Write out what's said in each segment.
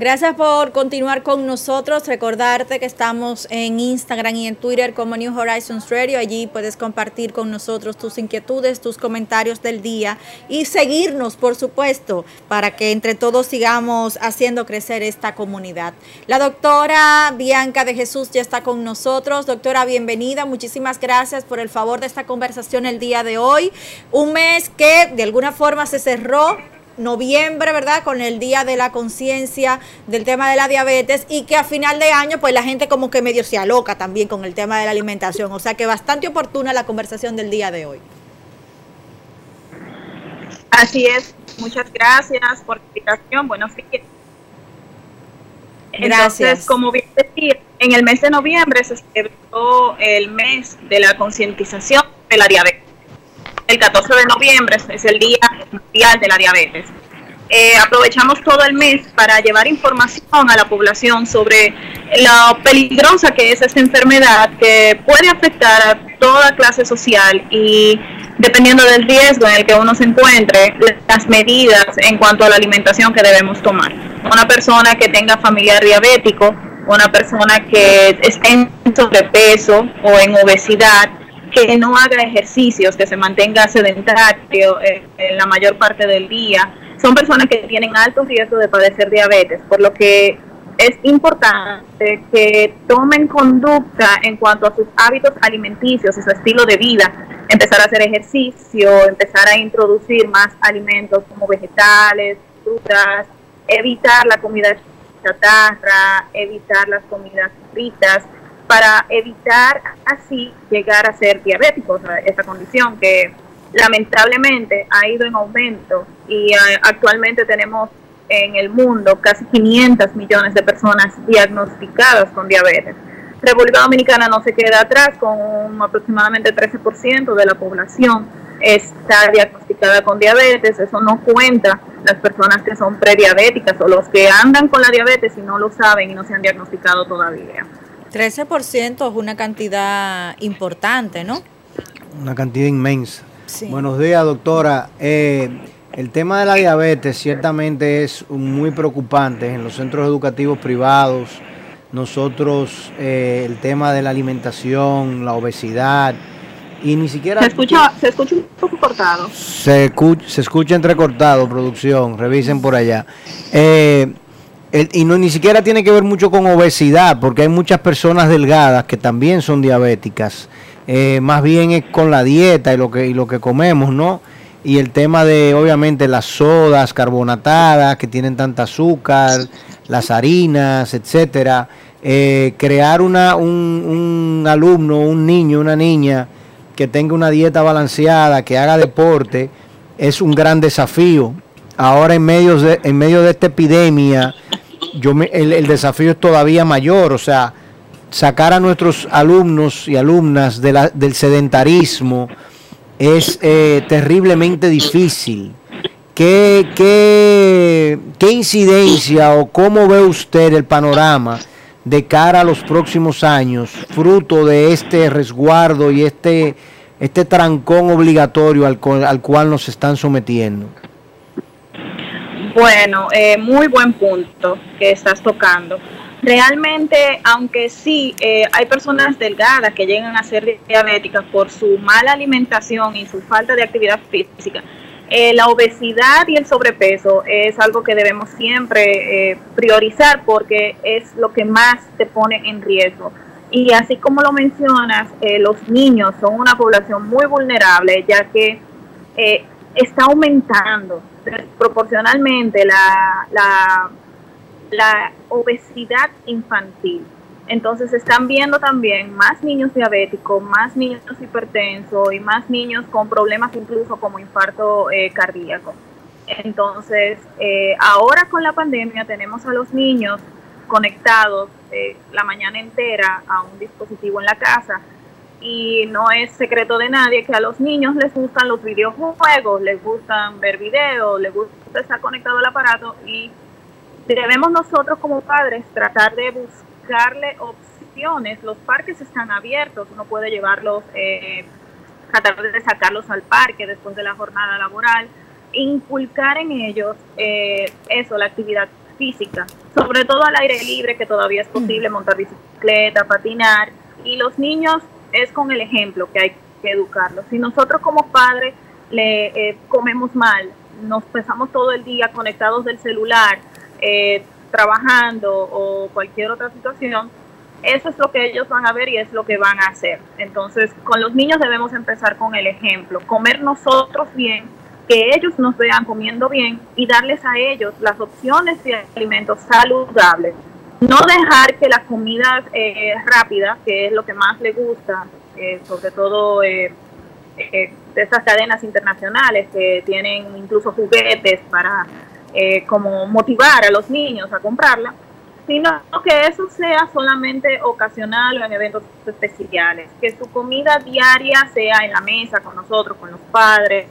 Gracias por continuar con nosotros. Recordarte que estamos en Instagram y en Twitter como New Horizons Radio. Allí puedes compartir con nosotros tus inquietudes, tus comentarios del día y seguirnos, por supuesto, para que entre todos sigamos haciendo crecer esta comunidad. La doctora Bianca de Jesús ya está con nosotros. Doctora, bienvenida. Muchísimas gracias por el favor de esta conversación el día de hoy. Un mes que de alguna forma se cerró noviembre, ¿verdad? Con el Día de la Conciencia del tema de la diabetes y que a final de año pues la gente como que medio se aloca también con el tema de la alimentación. O sea que bastante oportuna la conversación del día de hoy. Así es, muchas gracias por la invitación. Bueno, sí Entonces, como bien decir, en el mes de noviembre se celebró el mes de la concientización de la diabetes el 14 de noviembre es el Día Mundial de la Diabetes. Eh, aprovechamos todo el mes para llevar información a la población sobre lo peligrosa que es esta enfermedad que puede afectar a toda clase social y dependiendo del riesgo en el que uno se encuentre, las medidas en cuanto a la alimentación que debemos tomar. Una persona que tenga familiar diabético, una persona que esté en sobrepeso o en obesidad, que no haga ejercicios, que se mantenga sedentario eh, en la mayor parte del día. Son personas que tienen alto riesgo de padecer diabetes, por lo que es importante que tomen conducta en cuanto a sus hábitos alimenticios y su estilo de vida. Empezar a hacer ejercicio, empezar a introducir más alimentos como vegetales, frutas, evitar la comida chatarra, evitar las comidas fritas para evitar así llegar a ser diabéticos, esa condición que lamentablemente ha ido en aumento y eh, actualmente tenemos en el mundo casi 500 millones de personas diagnosticadas con diabetes. República Dominicana no se queda atrás, con aproximadamente 13% de la población está diagnosticada con diabetes, eso no cuenta las personas que son prediabéticas o los que andan con la diabetes y no lo saben y no se han diagnosticado todavía. 13% es una cantidad importante, ¿no? Una cantidad inmensa. Buenos días, doctora. Eh, el tema de la diabetes ciertamente es muy preocupante en los centros educativos privados. Nosotros, eh, el tema de la alimentación, la obesidad, y ni siquiera... Se escucha, se escucha un poco cortado. Se escucha, se escucha entrecortado, producción, revisen por allá. Eh, y no ni siquiera tiene que ver mucho con obesidad, porque hay muchas personas delgadas que también son diabéticas. Eh, más bien es con la dieta y lo que y lo que comemos, ¿no? Y el tema de obviamente las sodas carbonatadas que tienen tanta azúcar, las harinas, etcétera. Eh, crear una, un, un alumno, un niño, una niña que tenga una dieta balanceada, que haga deporte, es un gran desafío. Ahora en medio de, en medio de esta epidemia yo el, desafío es todavía mayor, o sea, sacar a nuestros alumnos y alumnas de la, del sedentarismo es eh, terriblemente difícil. ¿Qué, qué, ¿Qué incidencia o cómo ve usted el panorama de cara a los próximos años, fruto de este resguardo y este, este trancón obligatorio al, al cual nos están sometiendo? Bueno, eh, muy buen punto que estás tocando. Realmente, aunque sí eh, hay personas delgadas que llegan a ser diabéticas por su mala alimentación y su falta de actividad física, eh, la obesidad y el sobrepeso es algo que debemos siempre priorizar porque es lo que más te pone en riesgo. Y así como lo mencionas, los niños son una población muy vulnerable ya que está aumentando proporcionalmente la, la, obesidad infantil. Entonces están viendo también más niños diabéticos, más niños hipertensos y más niños con problemas incluso como infarto eh, cardíaco. Entonces, eh, ahora con la pandemia tenemos a los niños conectados eh, la mañana entera a un dispositivo en la casa y no es secreto de nadie que a los niños les gustan los videojuegos, les gustan ver videos, les gusta estar conectado al aparato y debemos nosotros como padres tratar de buscarle opciones. Los parques están abiertos, uno puede llevarlos, eh, tratar de sacarlos al parque después de la jornada laboral, inculcar en ellos eh, eso, la actividad física, sobre todo al aire libre, que todavía es posible montar bicicleta, patinar, y los niños es con el ejemplo que hay que educarlos. Si nosotros como padres le eh, comemos mal, nos pasamos todo el día conectados del celular, eh, trabajando o cualquier otra situación, eso es lo que ellos van a ver y es lo que van a hacer. Entonces, con los niños debemos empezar con el ejemplo, comer nosotros bien, que ellos nos vean comiendo bien y darles a ellos las opciones de alimentos saludables no dejar que las comidas eh, rápidas, que es lo que más le gusta, eh, sobre todo eh, eh, de esas cadenas internacionales que tienen incluso juguetes para como motivar a los niños a comprarla, sino que eso sea solamente ocasional o en eventos especiales, que su comida diaria sea en la mesa con nosotros, con los padres,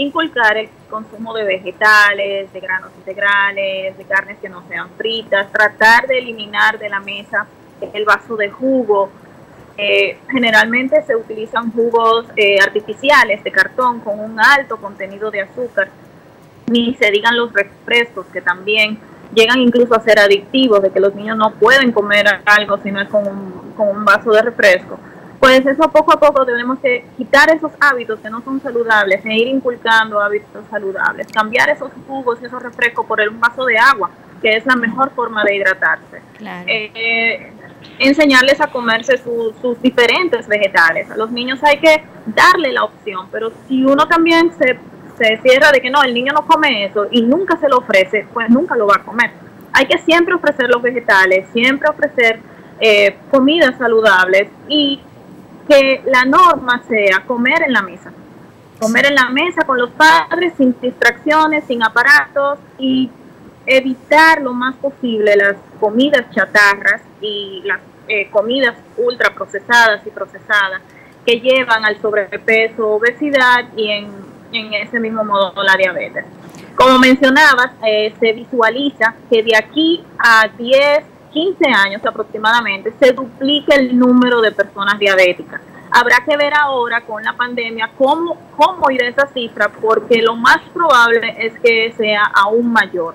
inculcar el consumo de vegetales, de granos integrales, de carnes que no sean fritas, tratar de eliminar de la mesa el vaso de jugo. Eh, generalmente se utilizan jugos eh, artificiales de cartón con un alto contenido de azúcar, ni se digan los refrescos que también llegan incluso a ser adictivos, de que los niños no pueden comer algo si no es con un, con un vaso de refresco pues eso poco a poco tenemos que quitar esos hábitos que no son saludables e ir inculcando hábitos saludables, cambiar esos jugos y esos refrescos por un vaso de agua, que es la mejor forma de hidratarse. Eh, enseñarles a comerse sus diferentes vegetales. A los niños hay que darle la opción, pero si uno también se, se cierra de que no, el niño no come eso y nunca se lo ofrece, pues nunca lo va a comer. Hay que siempre ofrecer los vegetales, siempre ofrecer eh, comidas saludables y que la norma sea comer en la mesa. Comer en la mesa con los padres, sin distracciones, sin aparatos y evitar lo más posible las comidas chatarras y las eh, comidas ultra procesadas y procesadas que llevan al sobrepeso, obesidad y en, en ese mismo modo la diabetes. Como mencionabas, eh, se visualiza que de aquí a 10 15 años aproximadamente se duplica el número de personas diabéticas. Habrá que ver ahora con la pandemia cómo, cómo ir a esa cifra, porque lo más probable es que sea aún mayor.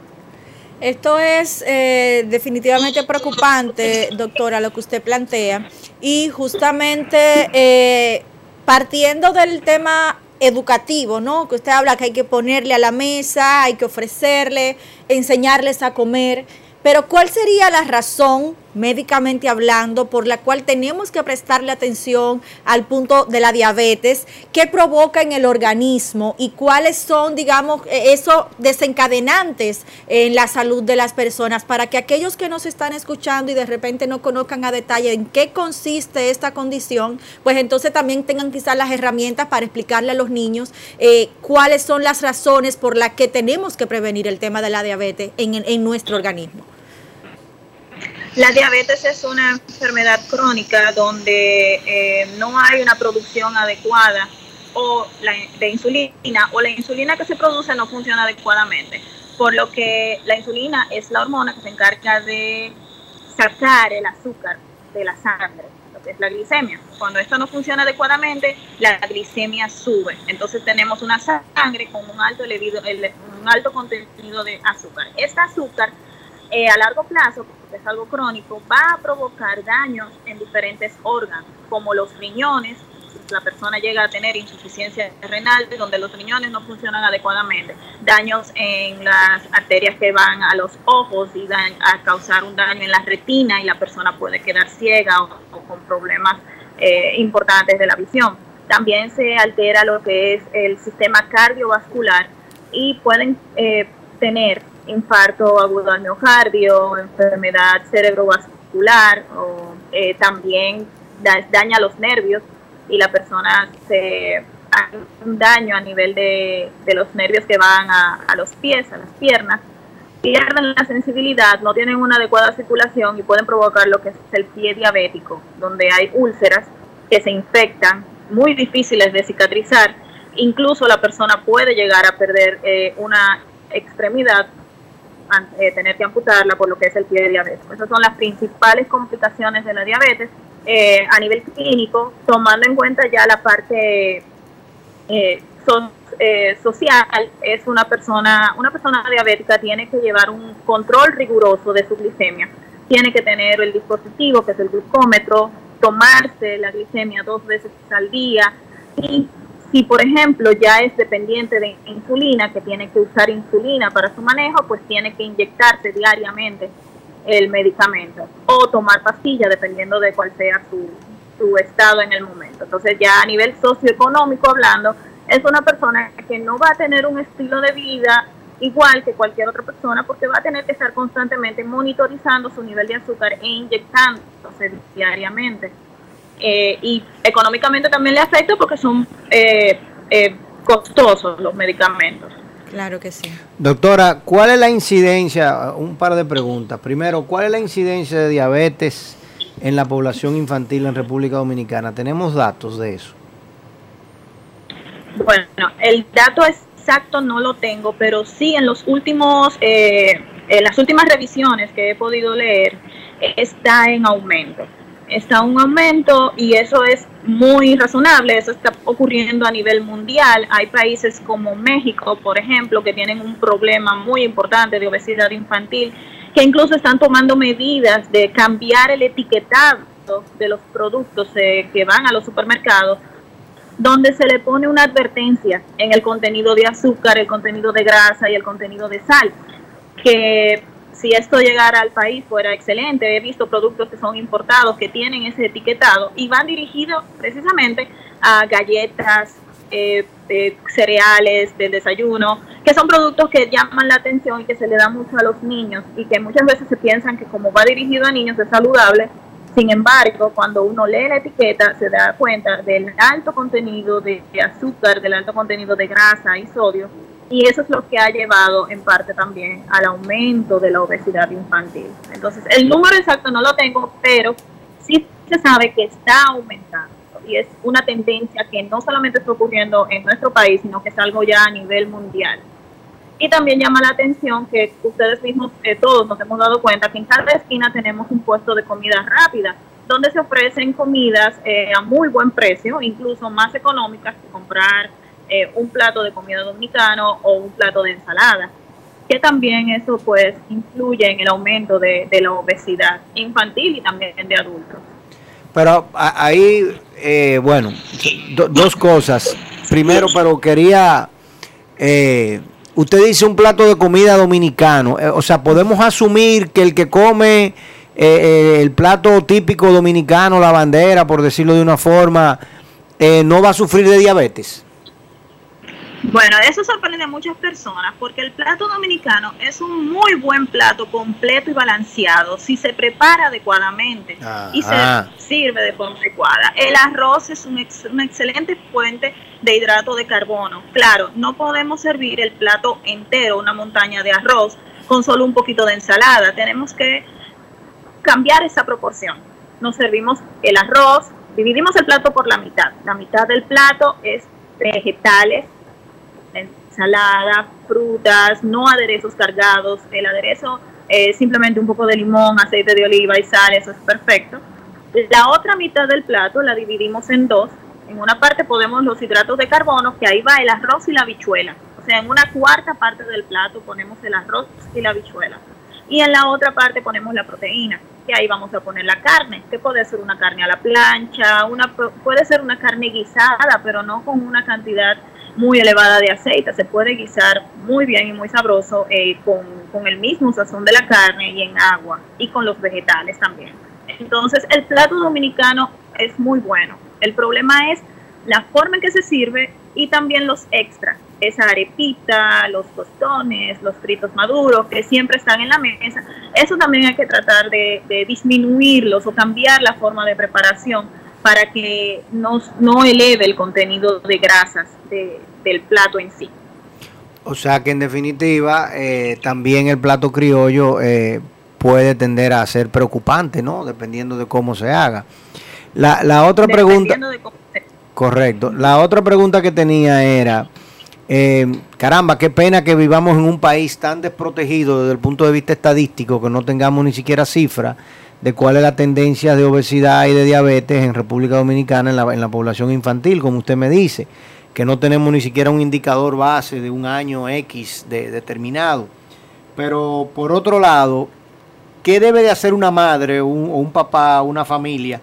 Esto es eh, definitivamente preocupante, doctora, lo que usted plantea. Y justamente eh, partiendo del tema educativo, ¿no? Que usted habla que hay que ponerle a la mesa, hay que ofrecerle, enseñarles a comer. Pero ¿cuál sería la razón, médicamente hablando, por la cual tenemos que prestarle atención al punto de la diabetes? ¿Qué provoca en el organismo? ¿Y cuáles son, digamos, e-, esos desencadenantes en la salud de las personas? Para que aquellos que nos están escuchando y de repente no conozcan a detalle en qué consiste esta condición, pues entonces también tengan quizás las herramientas para explicarle a los niños eh, cuáles son las razones por las que tenemos que prevenir el tema de la diabetes en, en nuestro organismo. La diabetes es una enfermedad crónica donde eh, no hay una producción adecuada o de insulina o la insulina que se produce no funciona adecuadamente, por lo que la insulina es la hormona que se encarga de sacar el azúcar de la sangre, lo que es la glicemia. Cuando esto no funciona adecuadamente, la glicemia sube. Entonces tenemos una sangre con un alto, un alto contenido de azúcar. Este azúcar eh, a largo plazo, porque es algo crónico, va a provocar daños en diferentes órganos, como los riñones, la persona llega a tener insuficiencia renal, donde los riñones no funcionan adecuadamente, daños en las arterias que van a los ojos y dan, a causar un daño en la retina y la persona puede quedar ciega o, con problemas eh, importantes de la visión. También se altera lo que es el sistema cardiovascular y pueden eh, tener infarto agudo al miocardio, enfermedad cerebrovascular o eh, también daña los nervios y la persona se hace un daño a nivel de, los nervios que van a, a, los pies, a las piernas, pierden la sensibilidad, no tienen una adecuada circulación y pueden provocar lo que es el pie diabético, donde hay úlceras que se infectan, muy difíciles de cicatrizar, incluso la persona puede llegar a perder eh, una extremidad eh, tener que amputarla por lo que es el pie de diabetes. Esas son las principales complicaciones de la diabetes eh, a nivel clínico, tomando en cuenta ya la parte eh, social. Es una persona, una persona diabética tiene que llevar un control riguroso de su glicemia. Tiene que tener el dispositivo que es el glucómetro, tomarse la glicemia dos veces al día y si, por ejemplo, ya es dependiente de insulina, que tiene que usar insulina para su manejo, pues tiene que inyectarse diariamente el medicamento o tomar pastillas, dependiendo de cuál sea su, su estado en el momento. Entonces, ya a nivel socioeconómico hablando, es una persona que no va a tener un estilo de vida igual que cualquier otra persona porque va a tener que estar constantemente monitorizando su nivel de azúcar e inyectándose diariamente. Eh, y económicamente también le afecta porque son eh, eh, costosos los medicamentos. Claro que sí. Doctora, ¿cuál es la incidencia? Un par de preguntas. Primero, ¿cuál es la incidencia de diabetes en la población infantil en República Dominicana? ¿Tenemos datos de eso? Bueno, el dato exacto no lo tengo, pero sí en los últimos, en las últimas revisiones que he podido leer, está en aumento está un aumento y eso es muy razonable, eso está ocurriendo a nivel mundial. Hay países como México, por ejemplo, que tienen un problema muy importante de obesidad infantil, que incluso están tomando medidas de cambiar el etiquetado de los productos eh, que van a los supermercados, donde se le pone una advertencia en el contenido de azúcar, el contenido de grasa y el contenido de sal, que si esto llegara al país fuera excelente. He visto productos que son importados que tienen ese etiquetado y van dirigidos precisamente a galletas, eh, cereales, del desayuno, que son productos que llaman la atención y que se le da mucho a los niños y que muchas veces se piensan que como va dirigido a niños es saludable. Sin embargo, cuando uno lee la etiqueta se da cuenta del alto contenido de azúcar, del alto contenido de grasa y sodio y eso es lo que ha llevado en parte también al aumento de la obesidad infantil. Entonces, el número exacto no lo tengo, pero sí se sabe que está aumentando y es una tendencia que no solamente está ocurriendo en nuestro país, sino que es algo ya a nivel mundial. Y también llama la atención que ustedes mismos, eh, todos nos hemos dado cuenta que en cada esquina tenemos un puesto de comida rápida, donde se ofrecen comidas eh, a muy buen precio, incluso más económicas que comprar eh, un plato de comida dominicano o un plato de ensalada, que también eso pues influye en el aumento de, la obesidad infantil y también de adultos. Pero ahí, eh, bueno, dos cosas. Primero, pero quería, eh, usted dice un plato de comida dominicano, o sea, podemos asumir que el que come el plato típico dominicano, la bandera, por decirlo de una forma, no va a sufrir de diabetes. Bueno, eso sorprende a muchas personas porque el plato dominicano es un muy buen plato completo y balanceado si se prepara adecuadamente y se sirve de forma adecuada. El arroz es un una excelente fuente de hidrato de carbono. Claro, no podemos servir el plato entero, una montaña de arroz, con solo un poquito de ensalada. Tenemos que cambiar esa proporción. Nos servimos el arroz, dividimos el plato por la mitad. La mitad del plato es vegetales, ensalada, frutas, no aderezos cargados. El aderezo es simplemente un poco de limón, aceite de oliva y sal, eso es perfecto. La otra mitad del plato la dividimos en dos. En una parte ponemos los hidratos de carbono, que ahí va el arroz y la habichuela. O sea, en una cuarta parte del plato ponemos el arroz y la habichuela. Y en la otra parte ponemos la proteína, que ahí vamos a poner la carne, que puede ser una carne a la plancha, puede ser una carne guisada, pero no con una cantidad muy elevada de aceite. Se puede guisar muy bien y muy sabroso eh, con, con, el mismo sazón de la carne y en agua y con los vegetales también. Entonces el plato dominicano es muy bueno. El problema es la forma en que se sirve y también los extras. esa arepita, los tostones, los fritos maduros que siempre están en la mesa, eso también hay que tratar de, disminuirlos o cambiar la forma de preparación para que no, no eleve el contenido de grasas del plato en sí. O sea que en definitiva eh, también el plato criollo eh, puede tender a ser preocupante, ¿no? Dependiendo de cómo se haga. La, la otra pregunta... Correcto. La otra pregunta que tenía era, eh, caramba, qué pena que vivamos en un país tan desprotegido desde el punto de vista estadístico, que no tengamos ni siquiera cifra de cuál es la tendencia de obesidad y de diabetes en República Dominicana en la, en la población infantil, como usted me dice, que no tenemos ni siquiera un indicador base de un año X de, determinado. Pero por otro lado, ¿qué debe de hacer una madre o un papá, una familia?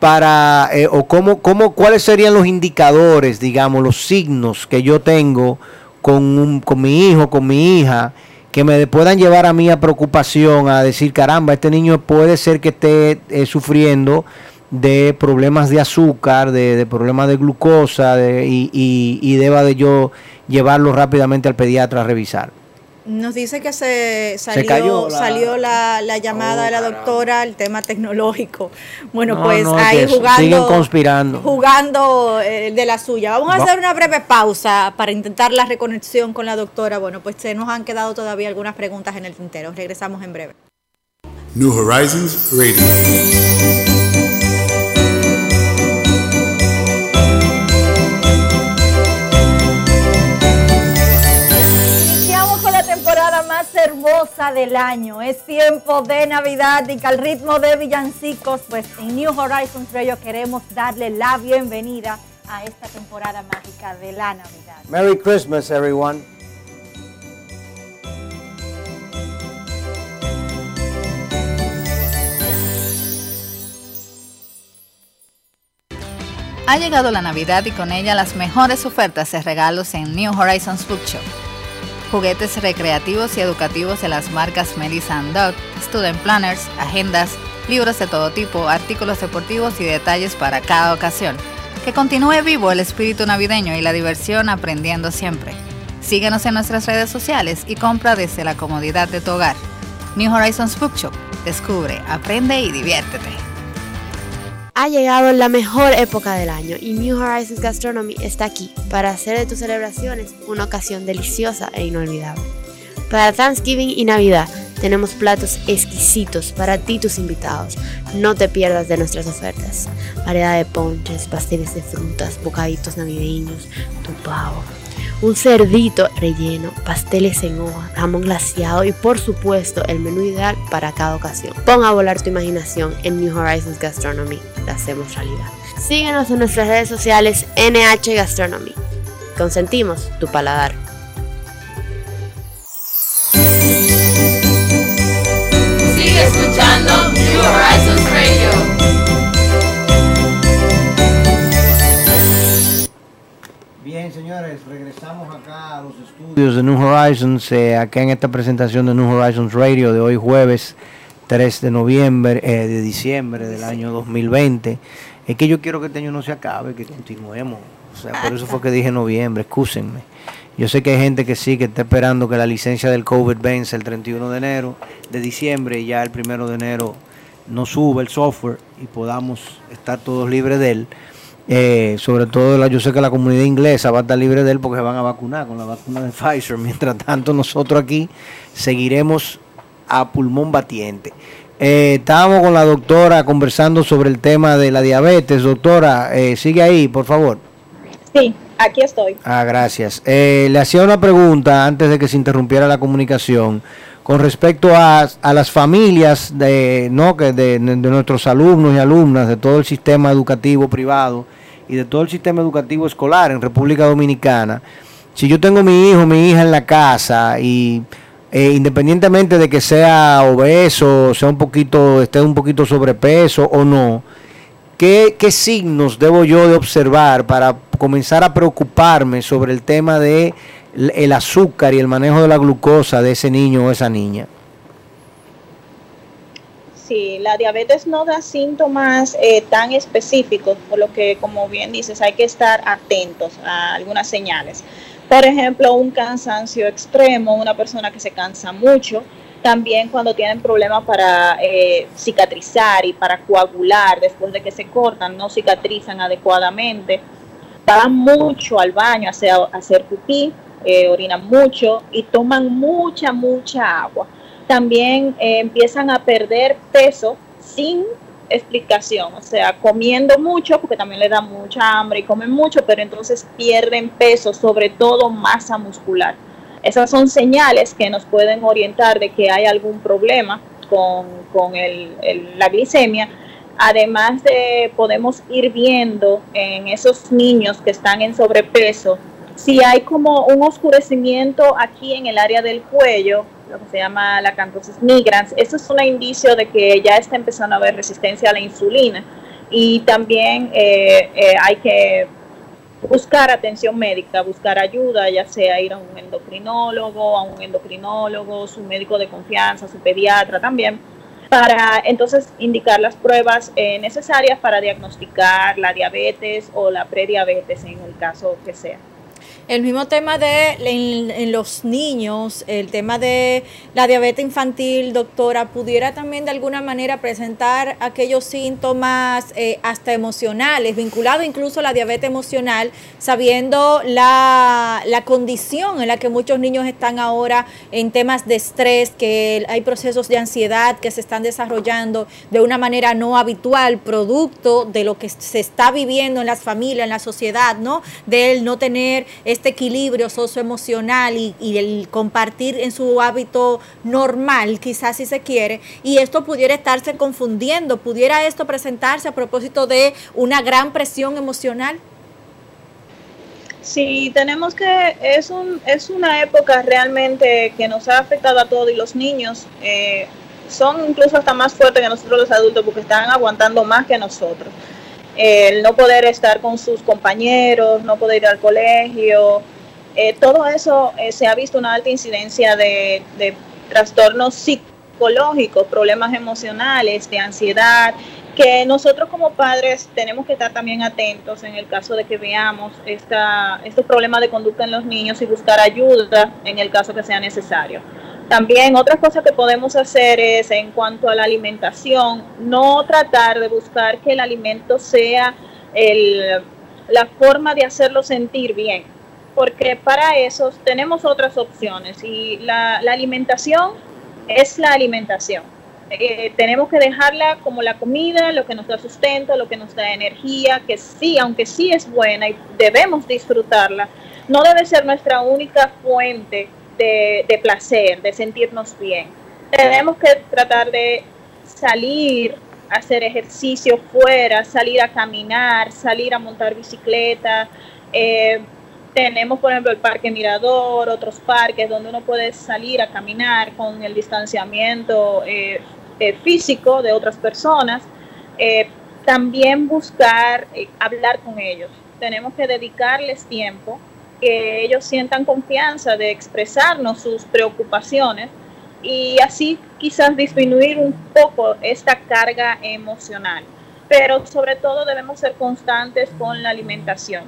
para, eh, o cómo, cómo, cuáles serían los indicadores, digamos, los signos que yo tengo con, con mi hijo, con mi hija, que me puedan llevar a mí a preocupación, a decir, caramba, este niño puede ser que esté eh, sufriendo de problemas de azúcar, de, problemas de glucosa, y, y deba de yo llevarlo rápidamente al pediatra a revisar. Nos dice que se salió, la, salió la, llamada de la doctora, el tema tecnológico. Bueno, pues ahí jugando. conspirando. Jugando eh, de la suya. Vamos a hacer una breve pausa para intentar la reconexión con la doctora. Bueno, pues se nos han quedado todavía algunas preguntas en el tintero. Regresamos en breve. New Horizons Radio. Del año. Es tiempo de Navidad y que al ritmo de villancicos, pues en New Horizons Radio queremos darle la bienvenida a esta temporada mágica de la Navidad. Merry Christmas, everyone. Ha llegado la Navidad y con ella las mejores ofertas de regalos en New Horizons Bookshop juguetes recreativos y educativos de las marcas Melissa Dog, student planners, agendas, libros de todo tipo, artículos deportivos y detalles para cada ocasión. Que continúe vivo el espíritu navideño y la diversión aprendiendo siempre. Síguenos en nuestras redes sociales y compra desde la comodidad de tu hogar. New Horizons Bookshop. Descubre, aprende y diviértete. Ha llegado la mejor época del año y New Horizons Gastronomy está aquí para hacer de tus celebraciones una ocasión deliciosa e inolvidable. Para Thanksgiving y Navidad tenemos platos exquisitos para ti y tus invitados. No te pierdas de nuestras ofertas. Variedad de ponches, pasteles de frutas, bocaditos navideños, tu pavo un cerdito relleno, pasteles en hoja, jamón glaciado y por supuesto el menú ideal para cada ocasión. Pon a volar tu imaginación en New Horizons Gastronomy. La hacemos realidad. Síguenos en nuestras redes sociales NH Gastronomy. Consentimos tu paladar. De New Horizons, eh, acá en esta presentación de New Horizons Radio de hoy jueves 3 de noviembre, eh, de diciembre del año 2020. Es que yo quiero que este año no se acabe, que continuemos. O sea, por eso fue que dije noviembre, excúsenme. Yo sé que hay gente que sí, que está esperando que la licencia del COVID vence el 31 de enero, de diciembre, y ya el 1 de enero no sube el software y podamos estar todos libres de él. Eh, sobre todo yo sé que la comunidad inglesa va a estar libre de él porque se van a vacunar con la vacuna de Pfizer. Mientras tanto, nosotros aquí seguiremos a pulmón batiente. Eh, estábamos con la doctora conversando sobre el tema de la diabetes. Doctora, eh, sigue ahí, por favor. Sí, aquí estoy. Ah, gracias. le hacía una pregunta antes de que se interrumpiera la comunicación con respecto a, a las familias de, ¿no? que de, de, nuestros alumnos y alumnas de todo el sistema educativo privado y de todo el sistema educativo escolar en República Dominicana, si yo tengo mi hijo, mi hija en la casa y eh, independientemente de que sea obeso, sea un poquito, esté un poquito sobrepeso o no, ¿qué, ¿qué signos debo yo de observar para comenzar a preocuparme sobre el tema de el azúcar y el manejo de la glucosa de ese niño o esa niña? Sí, la diabetes no da síntomas eh, tan específicos, por lo que, como bien dices, hay que estar atentos a algunas señales. Por ejemplo, un cansancio extremo, una persona que se cansa mucho, también cuando tienen problemas para eh, cicatrizar y para coagular después de que se cortan, no cicatrizan adecuadamente, van mucho al baño a hacer, a eh, orinan mucho y toman mucha, mucha agua también eh, empiezan a perder peso sin explicación, o sea, comiendo mucho, porque también le da mucha hambre y comen mucho, pero entonces pierden peso, sobre todo masa muscular. Esas son señales que nos pueden orientar de que hay algún problema con, la glicemia. Además de podemos ir viendo en esos niños que están en sobrepeso, si hay como un oscurecimiento aquí en el área del cuello, lo que se llama la cantosis migrans. Eso es un indicio de que ya está empezando a haber resistencia a la insulina y también eh, eh, hay que buscar atención médica, buscar ayuda, ya sea ir a un endocrinólogo, a un endocrinólogo, su médico de confianza, su pediatra también, para entonces indicar las pruebas eh, necesarias para diagnosticar la diabetes o la prediabetes en el caso que sea. El mismo tema de en, los niños, el tema de la diabetes infantil, doctora, pudiera también de alguna manera presentar aquellos síntomas eh, hasta emocionales, vinculados incluso a la diabetes emocional, sabiendo la, la condición en la que muchos niños están ahora en temas de estrés, que hay procesos de ansiedad que se están desarrollando de una manera no habitual, producto de lo que se está viviendo en las familias, en la sociedad, ¿no? De él no tener equilibrio socioemocional y, y el compartir en su hábito normal, quizás si se quiere, y esto pudiera estarse confundiendo, pudiera esto presentarse a propósito de una gran presión emocional. Sí, tenemos que, es, un, es una época realmente que nos ha afectado a todos y los niños eh, son incluso hasta más fuertes que nosotros los adultos porque están aguantando más que nosotros el no poder estar con sus compañeros, no poder ir al colegio, eh, todo eso eh, se ha visto una alta incidencia de, trastornos psicológicos, problemas emocionales, de ansiedad, que nosotros como padres tenemos que estar también atentos en el caso de que veamos esta, estos problemas de conducta en los niños y buscar ayuda en el caso que sea necesario. También otra cosa que podemos hacer es en cuanto a la alimentación, no tratar de buscar que el alimento sea la forma de hacerlo sentir bien, porque para eso tenemos otras opciones y la, alimentación es la alimentación. Eh, tenemos que dejarla como la comida, lo que nos da sustento, lo que nos da energía, que sí, aunque sí es buena y debemos disfrutarla, no debe ser nuestra única fuente de, placer, de sentirnos bien. Tenemos que tratar de salir hacer ejercicio fuera, salir a caminar, salir a montar bicicleta. Eh, tenemos, por ejemplo, el Parque Mirador, otros parques donde uno puede salir a caminar con el distanciamiento eh, eh, físico de otras personas. también buscar hablar con ellos. Tenemos que dedicarles tiempo que ellos sientan confianza de expresarnos sus preocupaciones y así quizás disminuir un poco esta carga emocional. Pero sobre todo debemos ser constantes con la alimentación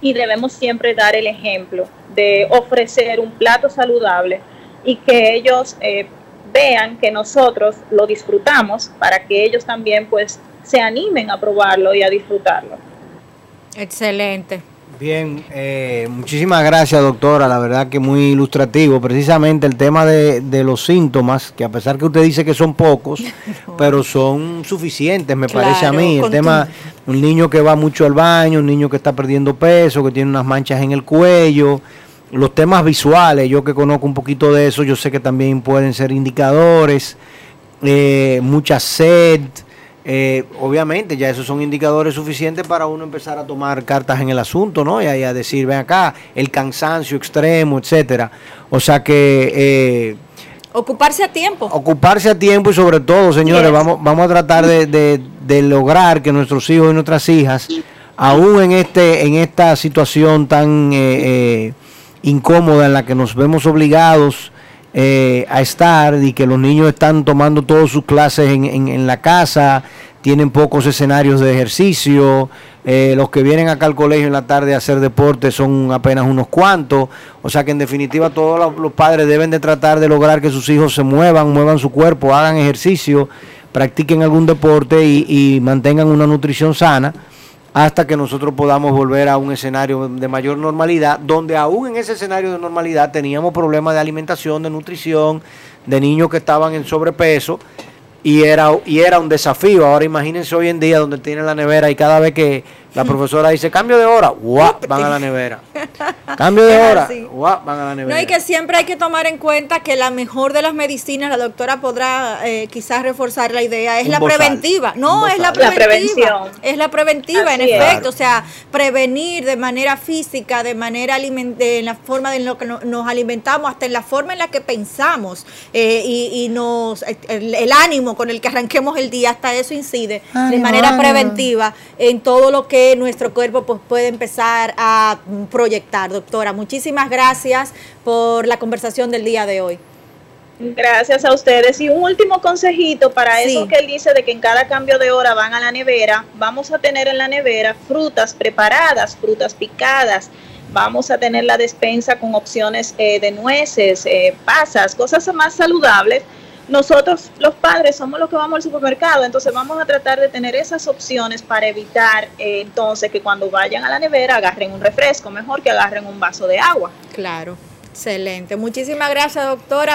y debemos siempre dar el ejemplo de ofrecer un plato saludable y que ellos eh, vean que nosotros lo disfrutamos para que ellos también pues se animen a probarlo y a disfrutarlo. Excelente. Bien, eh, muchísimas gracias doctora, la verdad que muy ilustrativo, precisamente el tema de, los síntomas, que a pesar que usted dice que son pocos, pero son suficientes, me parece a mí, el tema, un niño que va mucho al baño, un niño que está perdiendo peso, que tiene unas manchas en el cuello, los temas visuales, yo que conozco un poquito de eso, yo sé que también pueden ser indicadores, eh, mucha sed, eh, obviamente ya esos son indicadores suficientes para uno empezar a tomar cartas en el asunto, ¿no? Y, a decir, ven acá, el cansancio extremo, etcétera. O sea que... Eh, ocuparse a tiempo. Ocuparse a tiempo y sobre todo, señores, vamos, vamos a tratar de, lograr que nuestros hijos y nuestras hijas, aún en, este, en esta situación tan eh, incómoda en la que nos vemos obligados eh, a estar y que los niños están tomando todas sus clases en, en- la casa, tienen pocos escenarios de ejercicio, eh, los que vienen acá al colegio en la tarde a hacer deporte son apenas unos cuantos, o sea que en definitiva todos los, los padres deben de tratar de lograr que sus hijos se muevan, muevan su cuerpo, hagan ejercicio, practiquen algún deporte y, y mantengan una nutrición sana hasta que nosotros podamos volver a un escenario de mayor normalidad, donde aún en ese escenario de normalidad teníamos problemas de alimentación, de nutrición, de niños que estaban en sobrepeso y era, y era un desafío. Ahora imagínense hoy en día donde tienen la nevera y cada vez que la profesora dice cambio de hora, ¡guau! van a la nevera. Cambio de hora. ¡guau! van a la nevera. No, y que siempre hay que tomar en cuenta que la mejor de las medicinas, la doctora podrá eh, quizás reforzar la idea, es Un la bozal. preventiva. No, es la. La preventiva. prevención. Es la preventiva, en es. efecto. O sea, prevenir de manera física, de manera de, en la forma en la que no- nos alimentamos, hasta en la forma en la que pensamos eh, y, y nos el, el ánimo con el que arranquemos el día, hasta eso incide de manera preventiva en todo lo que nuestro cuerpo pues, puede empezar a mm, proyectar. Doctora, muchísimas gracias por la conversación del día de hoy. Gracias a ustedes. Y un último consejito para Sí. eso que él dice de que en cada cambio de hora van a la nevera, vamos a tener en la nevera frutas preparadas, frutas picadas. Vamos a tener la despensa con opciones eh, de nueces, eh, pasas, cosas más saludables. Nosotros, los padres, somos los que vamos al supermercado, entonces vamos a tratar de tener esas opciones para evitar eh, entonces que cuando vayan a la nevera agarren un refresco, mejor que agarren un vaso de agua. Claro, excelente. Muchísimas gracias, doctora.